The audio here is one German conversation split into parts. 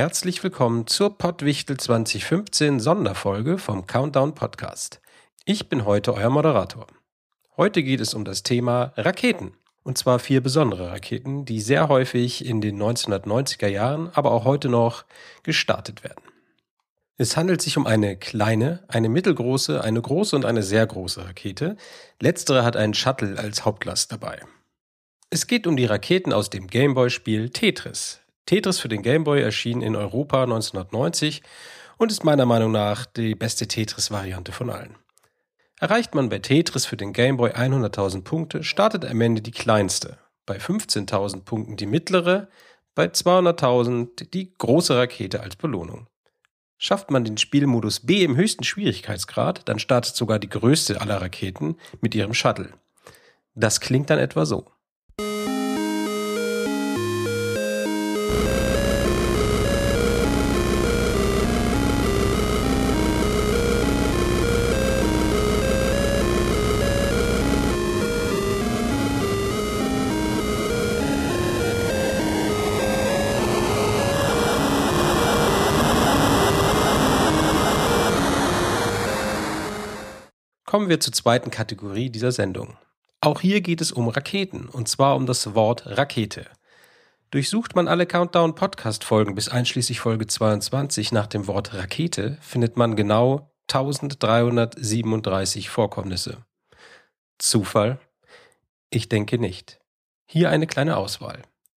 Herzlich willkommen zur Pottwichtel 2015 Sonderfolge vom Countdown Podcast. Ich bin heute euer Moderator. Heute geht es um das Thema Raketen. Und zwar vier besondere Raketen, die sehr häufig in den 1990er Jahren, aber auch heute noch gestartet werden. Es handelt sich um eine kleine, eine mittelgroße, eine große und eine sehr große Rakete. Letztere hat einen Shuttle als Hauptlast dabei. Es geht um die Raketen aus dem Gameboy-Spiel Tetris. Tetris für den Gameboy erschien in Europa 1990 und ist meiner Meinung nach die beste Tetris-Variante von allen. Erreicht man bei Tetris für den Gameboy 100.000 Punkte, startet am Ende die kleinste, bei 15.000 Punkten die mittlere, bei 200.000 die große Rakete als Belohnung. Schafft man den Spielmodus B im höchsten Schwierigkeitsgrad, dann startet sogar die größte aller Raketen mit ihrem Shuttle. Das klingt dann etwa so. Kommen wir zur zweiten Kategorie dieser Sendung. Auch hier geht es um Raketen, und zwar um das Wort Rakete. Durchsucht man alle Countdown-Podcast-Folgen bis einschließlich Folge 22 nach dem Wort Rakete, findet man genau 1337 Vorkommnisse. Zufall? Ich denke nicht. Hier eine kleine Auswahl.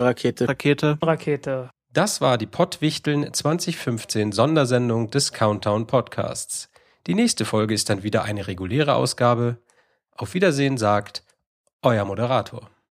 Rakete. Das war die Pottwichteln 2015 Sondersendung des Countdown Podcasts. Die nächste Folge ist dann wieder eine reguläre Ausgabe. Auf Wiedersehen sagt euer Moderator.